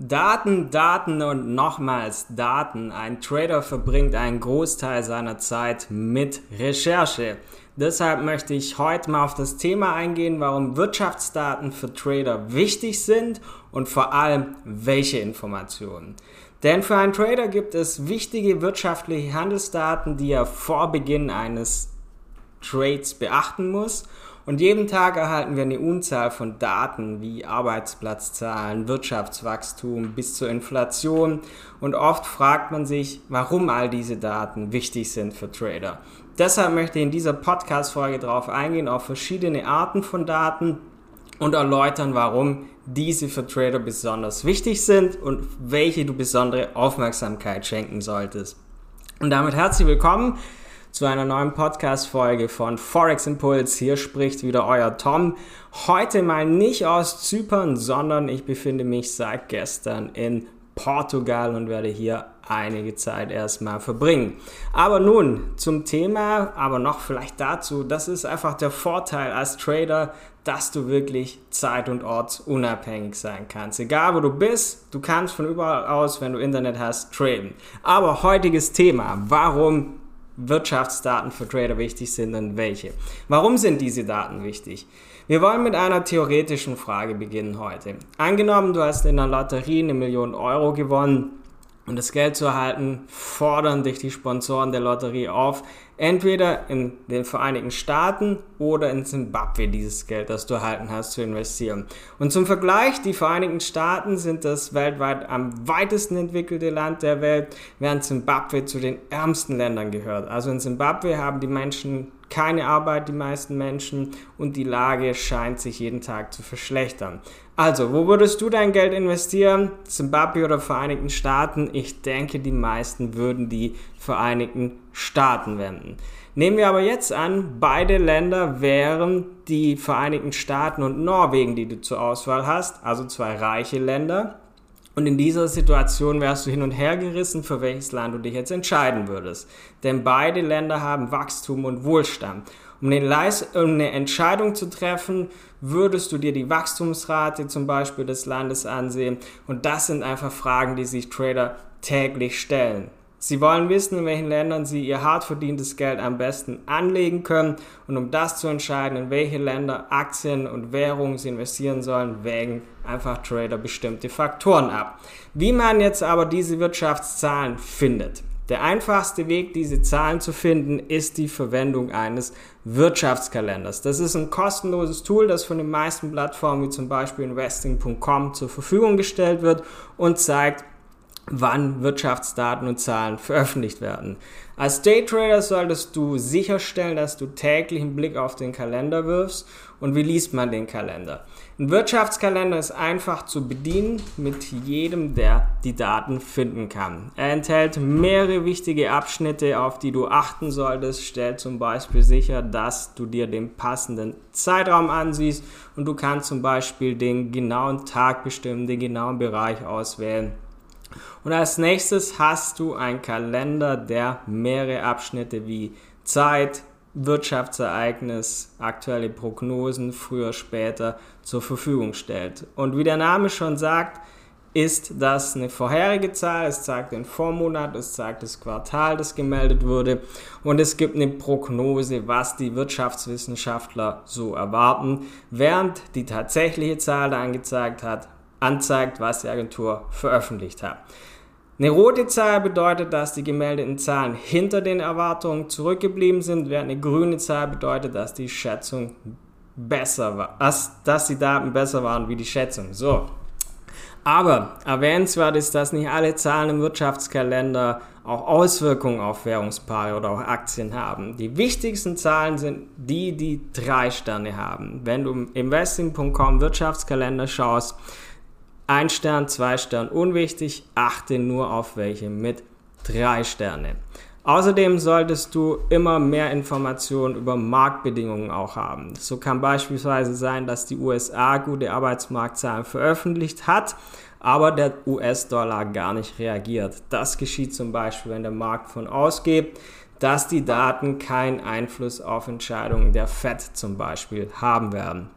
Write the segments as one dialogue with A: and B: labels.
A: Daten, Daten und nochmals Daten. Ein Trader verbringt einen Großteil seiner Zeit mit Recherche. Deshalb möchte ich heute mal auf das Thema eingehen, warum Wirtschaftsdaten für Trader wichtig sind und vor allem welche Informationen. Denn für einen Trader gibt es wichtige wirtschaftliche Handelsdaten, die er vor Beginn eines Trades beachten muss und jeden Tag erhalten wir eine Unzahl von Daten wie Arbeitsplatzzahlen, Wirtschaftswachstum bis zur Inflation. Und oft fragt man sich, warum all diese Daten wichtig sind für Trader. Deshalb möchte ich in dieser Podcast-Folge darauf eingehen, auf verschiedene Arten von Daten und erläutern, warum diese für Trader besonders wichtig sind und welche du besondere Aufmerksamkeit schenken solltest. Und damit herzlich willkommen zu einer neuen Podcast-Folge von Forex Impuls. Hier spricht wieder euer Tom. Heute mal nicht aus Zypern, sondern ich befinde mich seit gestern in Portugal und werde hier einige Zeit erstmal verbringen. Aber nun zum Thema, aber noch vielleicht dazu, das ist einfach der Vorteil als Trader, dass du wirklich zeit- und ortsunabhängig sein kannst. Egal wo du bist, du kannst von überall aus, wenn du Internet hast, traden. Aber heutiges Thema, warum Wirtschaftsdaten für Trader wichtig sind und welche. Warum sind diese Daten wichtig? Wir wollen mit einer theoretischen Frage beginnen heute. Angenommen, du hast in der Lotterie eine Million Euro gewonnen um das Geld zu erhalten, fordern dich die Sponsoren der Lotterie auf, entweder in den Vereinigten Staaten oder in Zimbabwe dieses Geld, das du erhalten hast, zu investieren. Und zum Vergleich, die Vereinigten Staaten sind das weltweit am weitesten entwickelte Land der Welt, während Zimbabwe zu den ärmsten Ländern gehört. Also in Zimbabwe haben die Menschen keine Arbeit, die meisten Menschen, und die Lage scheint sich jeden Tag zu verschlechtern. Also, wo würdest du dein Geld investieren? Zimbabwe oder Vereinigten Staaten? Ich denke, die meisten würden die Vereinigten Staaten wenden. Nehmen wir aber jetzt an, beide Länder wären die Vereinigten Staaten und Norwegen, die du zur Auswahl hast, also zwei reiche Länder. Und in dieser Situation wärst du hin und her gerissen, für welches Land du dich jetzt entscheiden würdest. Denn beide Länder haben Wachstum und Wohlstand. Um eine Entscheidung zu treffen, würdest du dir die Wachstumsrate zum Beispiel des Landes ansehen. Und das sind einfach Fragen, die sich Trader täglich stellen. Sie wollen wissen, in welchen Ländern sie ihr hart verdientes Geld am besten anlegen können. Und um das zu entscheiden, in welche Länder Aktien und Währungen sie investieren sollen, wägen einfach Trader bestimmte Faktoren ab. Wie man jetzt aber diese Wirtschaftszahlen findet. Der einfachste Weg, diese Zahlen zu finden, ist die Verwendung eines Wirtschaftskalenders. Das ist ein kostenloses Tool, das von den meisten Plattformen wie zum Beispiel investing.com zur Verfügung gestellt wird und zeigt, wann Wirtschaftsdaten und Zahlen veröffentlicht werden. Als Daytrader solltest du sicherstellen, dass du täglich einen Blick auf den Kalender wirfst. Und wie liest man den Kalender? Ein Wirtschaftskalender ist einfach zu bedienen mit jedem, der die Daten finden kann. Er enthält mehrere wichtige Abschnitte, auf die du achten solltest. Stellt zum Beispiel sicher, dass du dir den passenden Zeitraum ansiehst und du kannst zum Beispiel den genauen Tag bestimmen, den genauen Bereich auswählen und als nächstes hast du einen Kalender, der mehrere Abschnitte wie Zeit, Wirtschaftsereignis, aktuelle Prognosen, früher, später zur Verfügung stellt. Und wie der Name schon sagt, ist das eine vorherige Zahl, es zeigt den Vormonat, es zeigt das Quartal, das gemeldet wurde. Und es gibt eine Prognose, was die Wirtschaftswissenschaftler so erwarten, während die tatsächliche Zahl angezeigt hat, anzeigt, was die Agentur veröffentlicht hat. Eine rote Zahl bedeutet, dass die gemeldeten Zahlen hinter den Erwartungen zurückgeblieben sind, während eine grüne Zahl bedeutet, dass die Schätzung besser war, dass, die Daten besser waren wie die Schätzung. So. Aber erwähnenswert ist, dass nicht alle Zahlen im Wirtschaftskalender auch Auswirkungen auf Währungspaare oder auch Aktien haben. Die wichtigsten Zahlen sind die, die drei Sterne haben. Wenn du im investing.com Wirtschaftskalender schaust, ein Stern, zwei Stern unwichtig, achte nur auf welche mit drei Sterne. Außerdem solltest du immer mehr Informationen über Marktbedingungen auch haben. So kann beispielsweise sein, dass die USA gute Arbeitsmarktzahlen veröffentlicht hat, aber der US-Dollar gar nicht reagiert. Das geschieht zum Beispiel, wenn der Markt von ausgeht, dass die Daten keinen Einfluss auf Entscheidungen der FED zum Beispiel haben werden.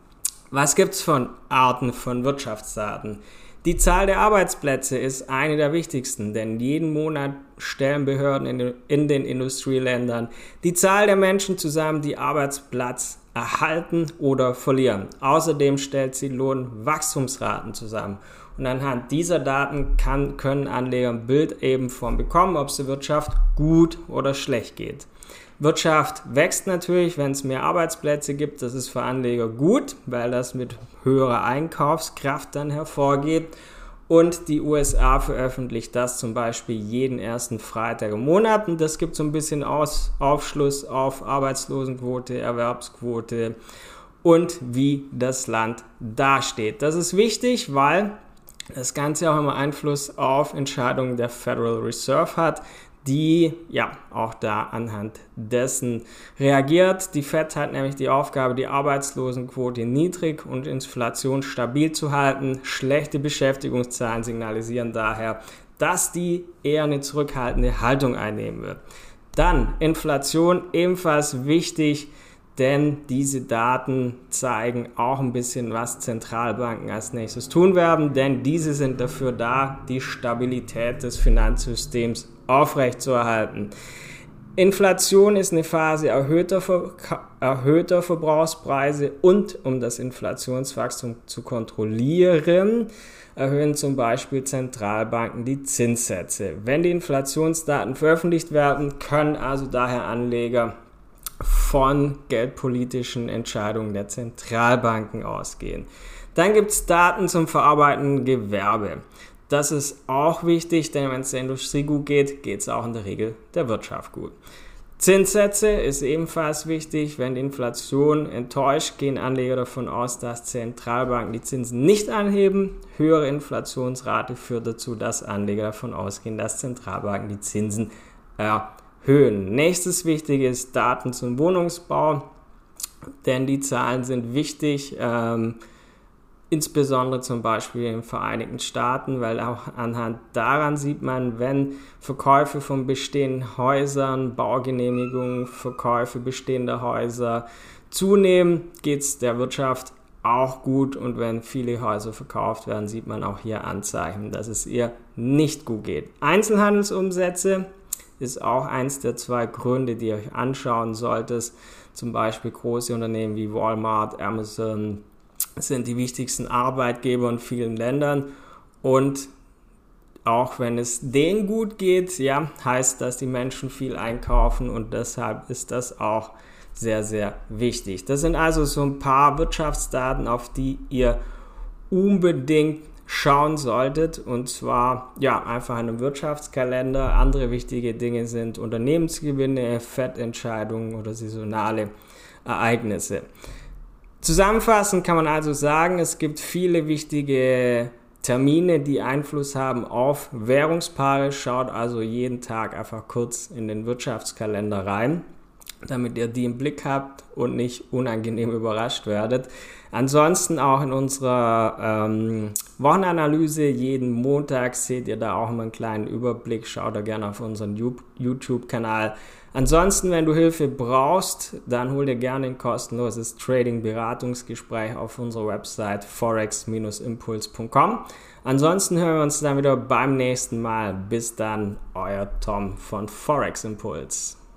A: Was gibt es von Arten von Wirtschaftsdaten? Die Zahl der Arbeitsplätze ist eine der wichtigsten, denn jeden Monat stellen Behörden in den, in den Industrieländern die Zahl der Menschen zusammen, die Arbeitsplatz erhalten oder verlieren. Außerdem stellt sie Lohnwachstumsraten zusammen. Und anhand dieser Daten kann, können Anleger ein Bild eben von bekommen, ob es der Wirtschaft gut oder schlecht geht. Wirtschaft wächst natürlich, wenn es mehr Arbeitsplätze gibt. Das ist für Anleger gut, weil das mit höherer Einkaufskraft dann hervorgeht. Und die USA veröffentlicht das zum Beispiel jeden ersten Freitag im Monat. Und das gibt so ein bisschen Aus Aufschluss auf Arbeitslosenquote, Erwerbsquote und wie das Land dasteht. Das ist wichtig, weil das Ganze auch immer Einfluss auf Entscheidungen der Federal Reserve hat, die ja auch da anhand dessen reagiert. Die Fed hat nämlich die Aufgabe, die Arbeitslosenquote niedrig und Inflation stabil zu halten. Schlechte Beschäftigungszahlen signalisieren daher, dass die eher eine zurückhaltende Haltung einnehmen wird. Dann Inflation ebenfalls wichtig denn diese Daten zeigen auch ein bisschen, was Zentralbanken als nächstes tun werden, denn diese sind dafür da, die Stabilität des Finanzsystems aufrechtzuerhalten. Inflation ist eine Phase erhöhter, Ver erhöhter Verbrauchspreise und um das Inflationswachstum zu kontrollieren, erhöhen zum Beispiel Zentralbanken die Zinssätze. Wenn die Inflationsdaten veröffentlicht werden, können also daher Anleger von geldpolitischen Entscheidungen der Zentralbanken ausgehen. Dann gibt es Daten zum verarbeitenden Gewerbe. Das ist auch wichtig, denn wenn es der Industrie gut geht, geht es auch in der Regel der Wirtschaft gut. Zinssätze ist ebenfalls wichtig. Wenn die Inflation enttäuscht, gehen Anleger davon aus, dass Zentralbanken die Zinsen nicht anheben. Höhere Inflationsrate führt dazu, dass Anleger davon ausgehen, dass Zentralbanken die Zinsen erhöhen Höhen. Nächstes wichtige ist Daten zum Wohnungsbau, denn die Zahlen sind wichtig, ähm, insbesondere zum Beispiel in den Vereinigten Staaten, weil auch anhand daran sieht man, wenn Verkäufe von bestehenden Häusern, Baugenehmigungen, Verkäufe bestehender Häuser zunehmen, geht es der Wirtschaft auch gut und wenn viele Häuser verkauft werden, sieht man auch hier Anzeichen, dass es ihr nicht gut geht. Einzelhandelsumsätze ist auch eins der zwei Gründe, die ihr euch anschauen solltet. Zum Beispiel große Unternehmen wie Walmart, Amazon sind die wichtigsten Arbeitgeber in vielen Ländern und auch wenn es denen gut geht, ja, heißt das, die Menschen viel einkaufen und deshalb ist das auch sehr, sehr wichtig. Das sind also so ein paar Wirtschaftsdaten, auf die ihr unbedingt schauen solltet. Und zwar ja einfach einen Wirtschaftskalender. Andere wichtige Dinge sind Unternehmensgewinne, Fettentscheidungen oder saisonale Ereignisse. Zusammenfassend kann man also sagen, es gibt viele wichtige Termine, die Einfluss haben auf Währungspaare. Schaut also jeden Tag einfach kurz in den Wirtschaftskalender rein damit ihr die im Blick habt und nicht unangenehm überrascht werdet. Ansonsten auch in unserer ähm, Wochenanalyse jeden Montag seht ihr da auch immer einen kleinen Überblick. Schaut da gerne auf unseren YouTube-Kanal. Ansonsten, wenn du Hilfe brauchst, dann hol dir gerne ein kostenloses Trading-Beratungsgespräch auf unserer Website forex-impuls.com. Ansonsten hören wir uns dann wieder beim nächsten Mal. Bis dann, euer Tom von Forex Impuls.